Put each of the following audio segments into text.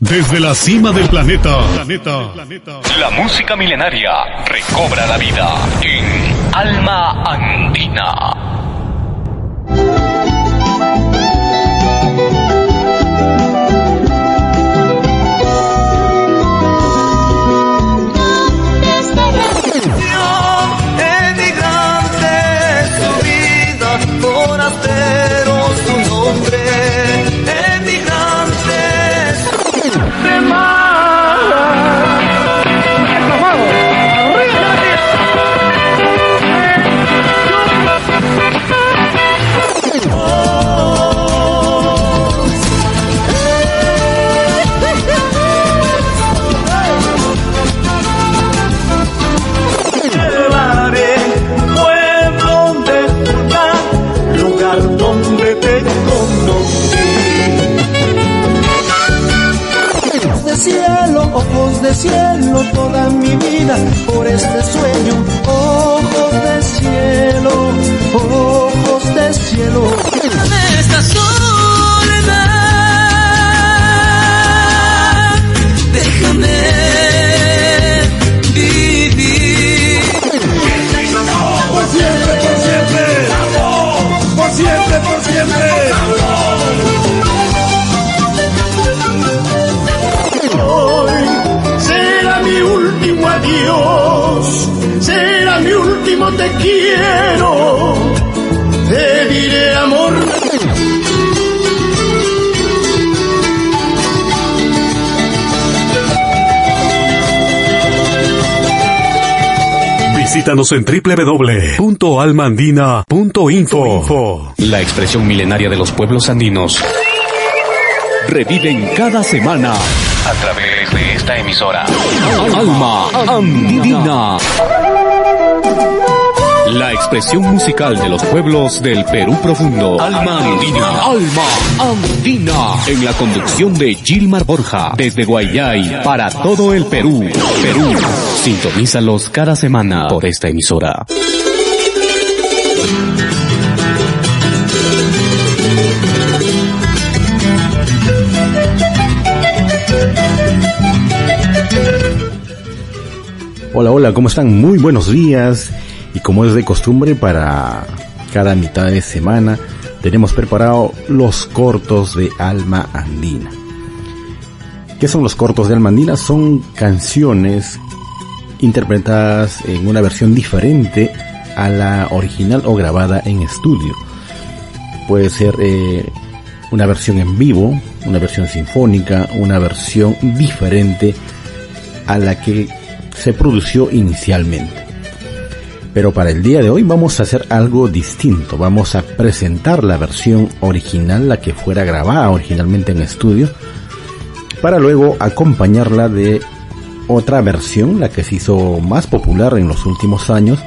Desde la cima del planeta, la música milenaria recobra la vida en Alma Andina. Visítanos en www.almandina.info. La expresión milenaria de los pueblos andinos reviven cada semana a través de esta emisora. Alma Andina. La expresión musical de los pueblos del Perú profundo. Alma Andina. Alma Andina. En la conducción de Gilmar Borja. Desde Guayay para todo el Perú. Perú. Sintonízalos cada semana por esta emisora. Hola, hola, ¿cómo están? Muy buenos días. Y como es de costumbre para cada mitad de semana, tenemos preparado los cortos de Alma Andina. ¿Qué son los cortos de Alma Andina? Son canciones interpretadas en una versión diferente a la original o grabada en estudio. Puede ser eh, una versión en vivo, una versión sinfónica, una versión diferente a la que se produció inicialmente. Pero para el día de hoy vamos a hacer algo distinto. Vamos a presentar la versión original, la que fuera grabada originalmente en estudio, para luego acompañarla de otra versión, la que se hizo más popular en los últimos años.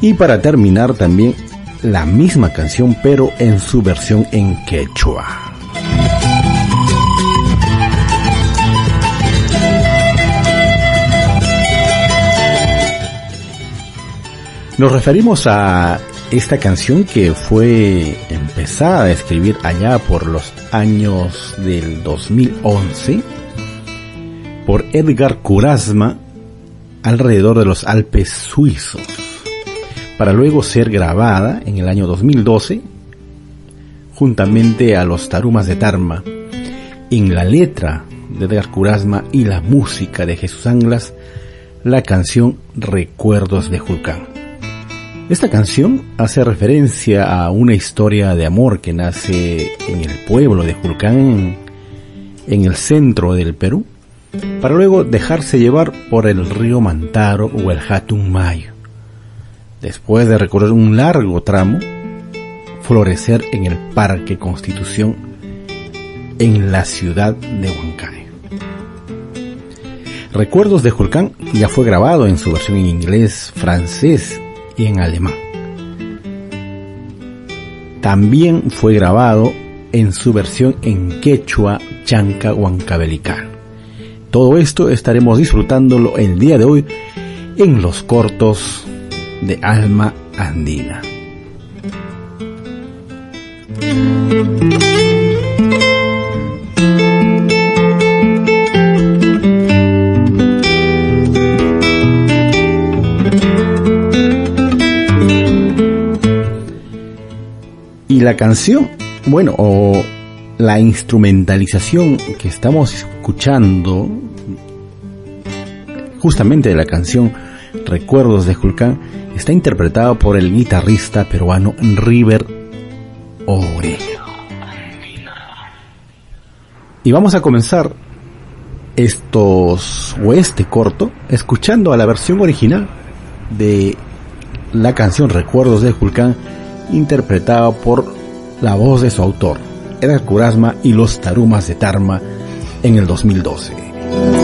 Y para terminar también la misma canción, pero en su versión en quechua. Nos referimos a esta canción que fue empezada a escribir allá por los años del 2011 por Edgar Kurasma alrededor de los Alpes suizos, para luego ser grabada en el año 2012 juntamente a los Tarumas de Tarma. En la letra de Edgar Kurasma y la música de Jesús Anglas, la canción Recuerdos de Julcán. Esta canción hace referencia a una historia de amor que nace en el pueblo de Julcán, en el centro del Perú, para luego dejarse llevar por el río Mantaro o el Mayo. Después de recorrer un largo tramo, florecer en el Parque Constitución en la ciudad de Huancayo. Recuerdos de Julcán ya fue grabado en su versión en inglés, francés y en alemán. También fue grabado en su versión en quechua, chanca, huancabelicano. Todo esto estaremos disfrutándolo el día de hoy en los cortos de Alma Andina. Y la canción, bueno, o la instrumentalización que estamos escuchando justamente de la canción Recuerdos de Julcán está interpretado por el guitarrista peruano River Ore. Y vamos a comenzar estos o este corto escuchando a la versión original de la canción Recuerdos de Julcán interpretada por la voz de su autor, Edgar Curasma y los Tarumas de Tarma en el 2012.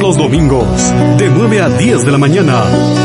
Los domingos, de 9 a 10 de la mañana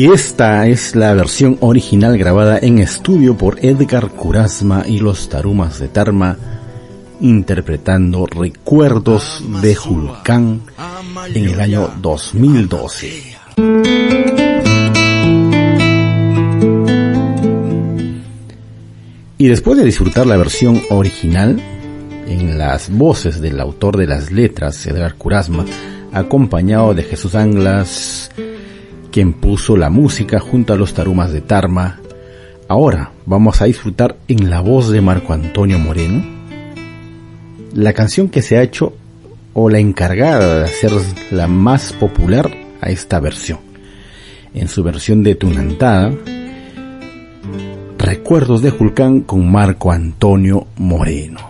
Y esta es la versión original grabada en estudio por Edgar Curasma y los Tarumas de Tarma, interpretando Recuerdos de Julcán en el año 2012. Y después de disfrutar la versión original, en las voces del autor de las letras, Edgar Curasma, acompañado de Jesús Anglas, quien puso la música junto a los tarumas de Tarma. Ahora vamos a disfrutar en la voz de Marco Antonio Moreno la canción que se ha hecho o la encargada de hacer la más popular a esta versión. En su versión de Tunantada, Recuerdos de Julcán con Marco Antonio Moreno.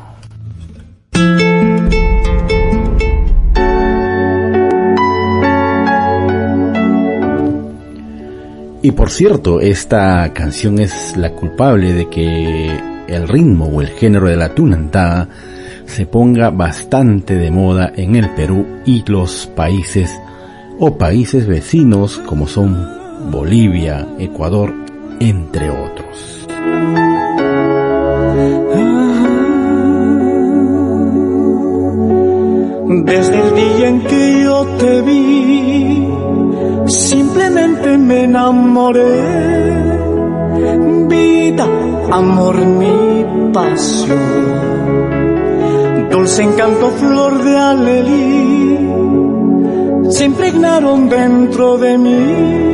Y por cierto, esta canción es la culpable de que el ritmo o el género de la tunantada se ponga bastante de moda en el Perú y los países o países vecinos como son Bolivia, Ecuador, entre otros. Desde el día en que yo te vi, simplemente me enamoré. Vida, amor, mi pasión. Dulce encanto, flor de alelí, se impregnaron dentro de mí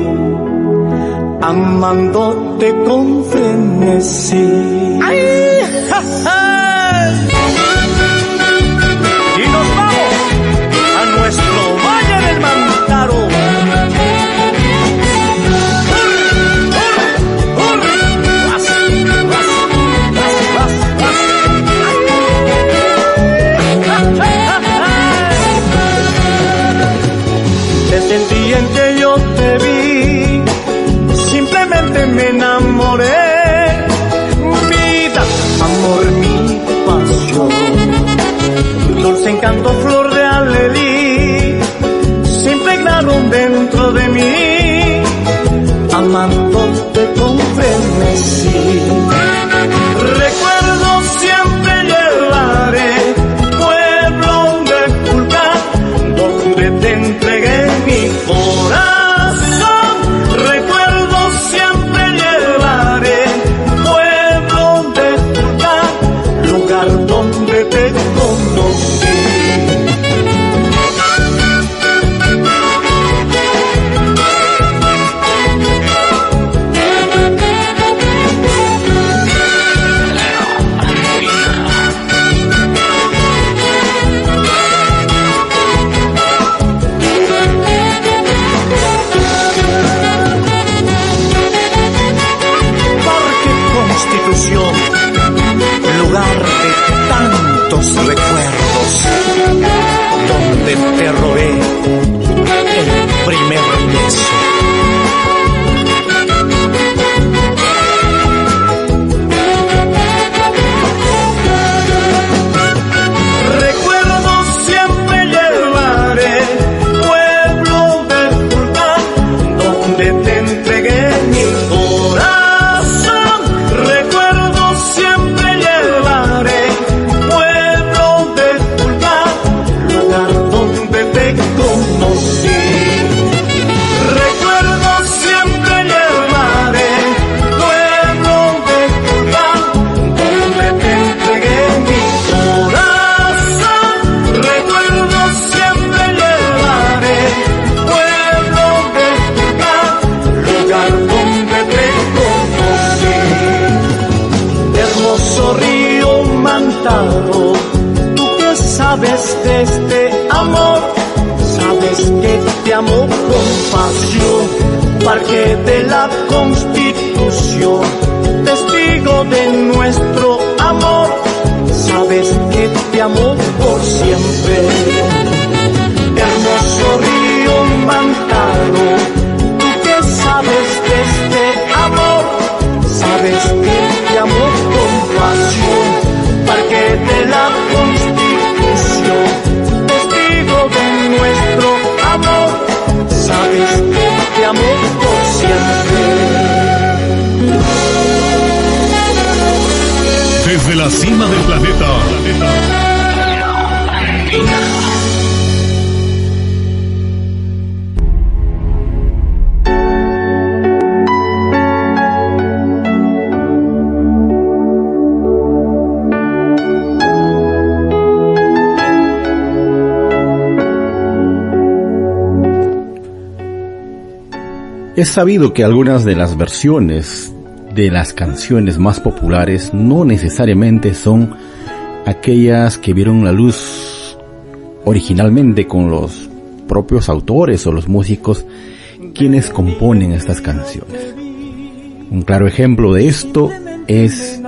amándote con frenesí. ¡Ay! ¡Ja, ja! siempre sabes de este amor, sabes que te amo con pasión, parque de la constitución, testigo de nuestro amor, sabes que te amo por siempre. Hermoso río mantado, tú que sabes de este amor, sabes que te amo con pasión, parque de la la cima del planeta. Es sabido que algunas de las versiones de las canciones más populares no necesariamente son aquellas que vieron la luz originalmente con los propios autores o los músicos quienes componen estas canciones. Un claro ejemplo de esto es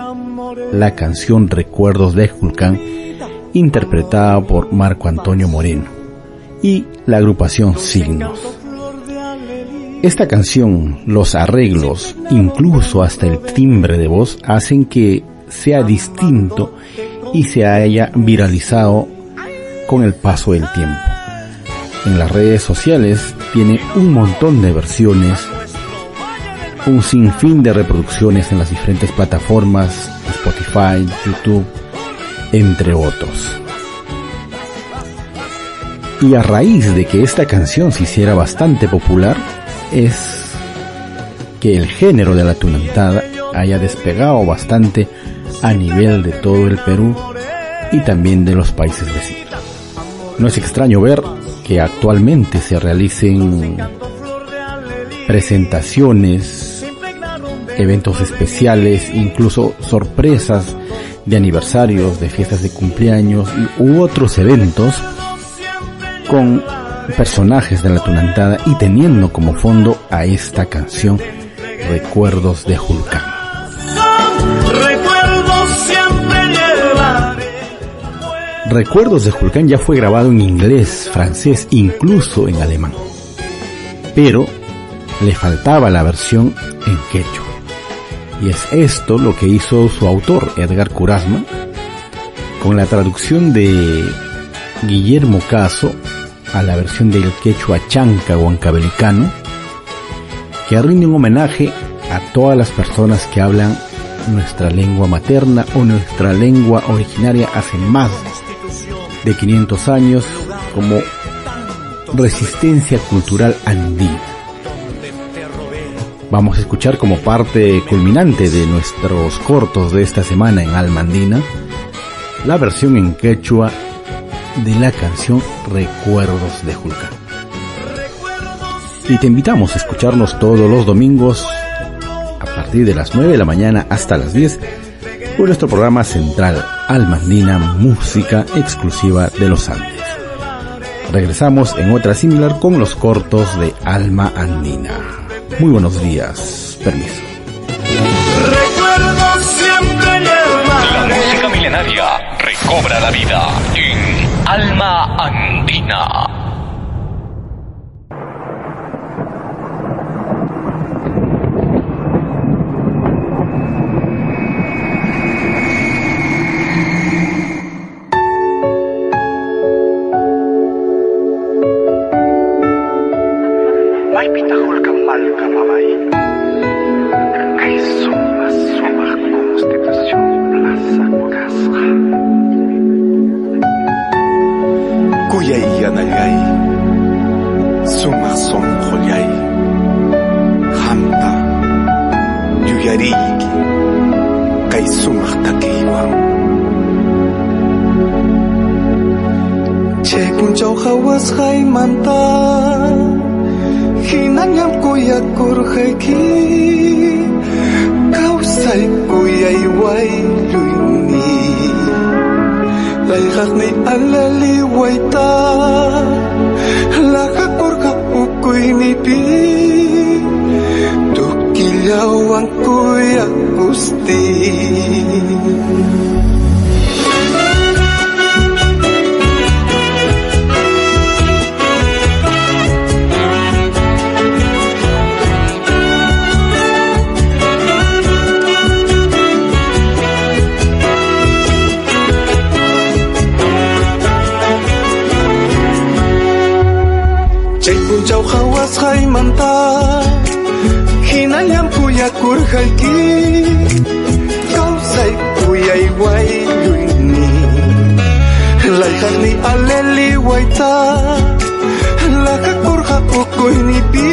la canción Recuerdos de Julcán interpretada por Marco Antonio Moreno y la agrupación Signos. Esta canción, los arreglos, incluso hasta el timbre de voz, hacen que sea distinto y se haya viralizado con el paso del tiempo. En las redes sociales tiene un montón de versiones, un sinfín de reproducciones en las diferentes plataformas, Spotify, YouTube, entre otros. Y a raíz de que esta canción se hiciera bastante popular, es que el género de la tunantada haya despegado bastante a nivel de todo el Perú y también de los países vecinos. No es extraño ver que actualmente se realicen presentaciones, eventos especiales, incluso sorpresas de aniversarios, de fiestas de cumpleaños u otros eventos con personajes de la tunantada y teniendo como fondo a esta canción Recuerdos de Julcán. Recuerdos de Julcán ya fue grabado en inglés, francés, incluso en alemán. Pero le faltaba la versión en quechua. Y es esto lo que hizo su autor, Edgar Curasma, con la traducción de Guillermo Caso a la versión del quechua chanca o ancabelicano, que rinde un homenaje a todas las personas que hablan nuestra lengua materna o nuestra lengua originaria hace más de 500 años como resistencia cultural andina. Vamos a escuchar como parte culminante de nuestros cortos de esta semana en Alma Andina la versión en quechua de la canción Recuerdos de Julcán. Y te invitamos a escucharnos todos los domingos a partir de las 9 de la mañana hasta las 10 por nuestro programa central Almandina Música Exclusiva de los Andes. Regresamos en otra similar con los cortos de Alma Andina. Muy buenos días. Permiso. siempre La música milenaria recobra la vida Alma Andina. ikaw ang Kuya Agustin. Chạy cùng chào khao ác khai manta ཤག ꯀꯥꯎꯁꯩ ꯎꯌꯩ ꯋꯥꯏ ꯌꯨꯏꯅꯤ ꯂꯩꯈꯛꯅꯤ ꯑꯂꯦꯂꯤ ꯋꯥꯏꯇꯥ ꯂꯥꯈꯛ ꯄꯨꯔꯈꯛ ꯎꯀꯨꯏꯅꯤ ꯄꯤ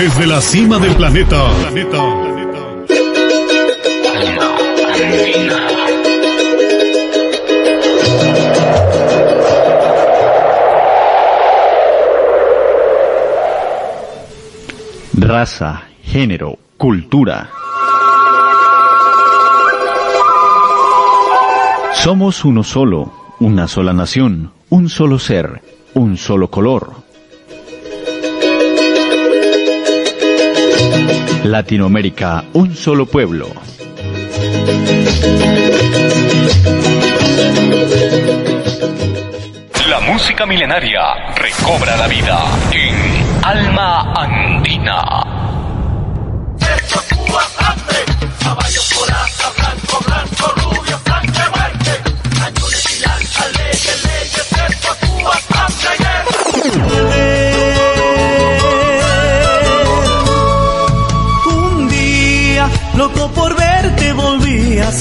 Desde la cima del planeta. planeta. Raza, género, cultura. Somos uno solo, una sola nación, un solo ser, un solo color. Latinoamérica, un solo pueblo. La música milenaria recobra la vida en Alma Andina.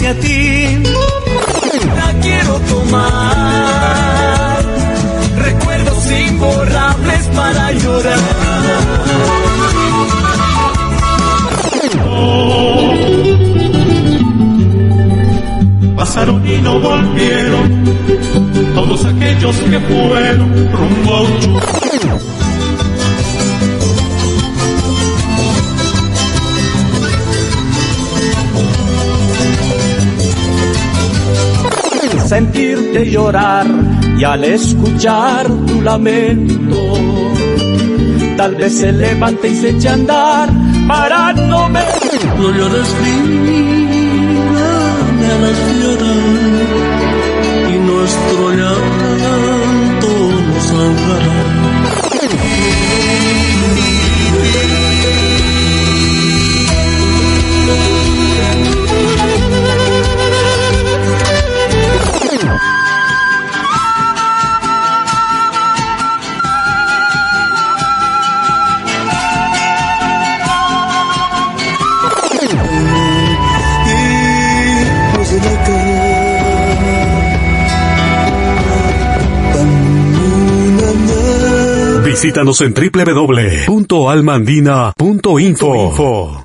Hacia ti. La quiero tomar. Recuerdos imborrables para llorar. Pasaron y no volvieron todos aquellos que fueron rumbo a Uchu. Llorar y al escuchar tu lamento, tal vez se levante y se eche a andar para no me... No llores vida, a la tierra y nuestro llanto nos ahogará. Visítanos en www.almandina.info.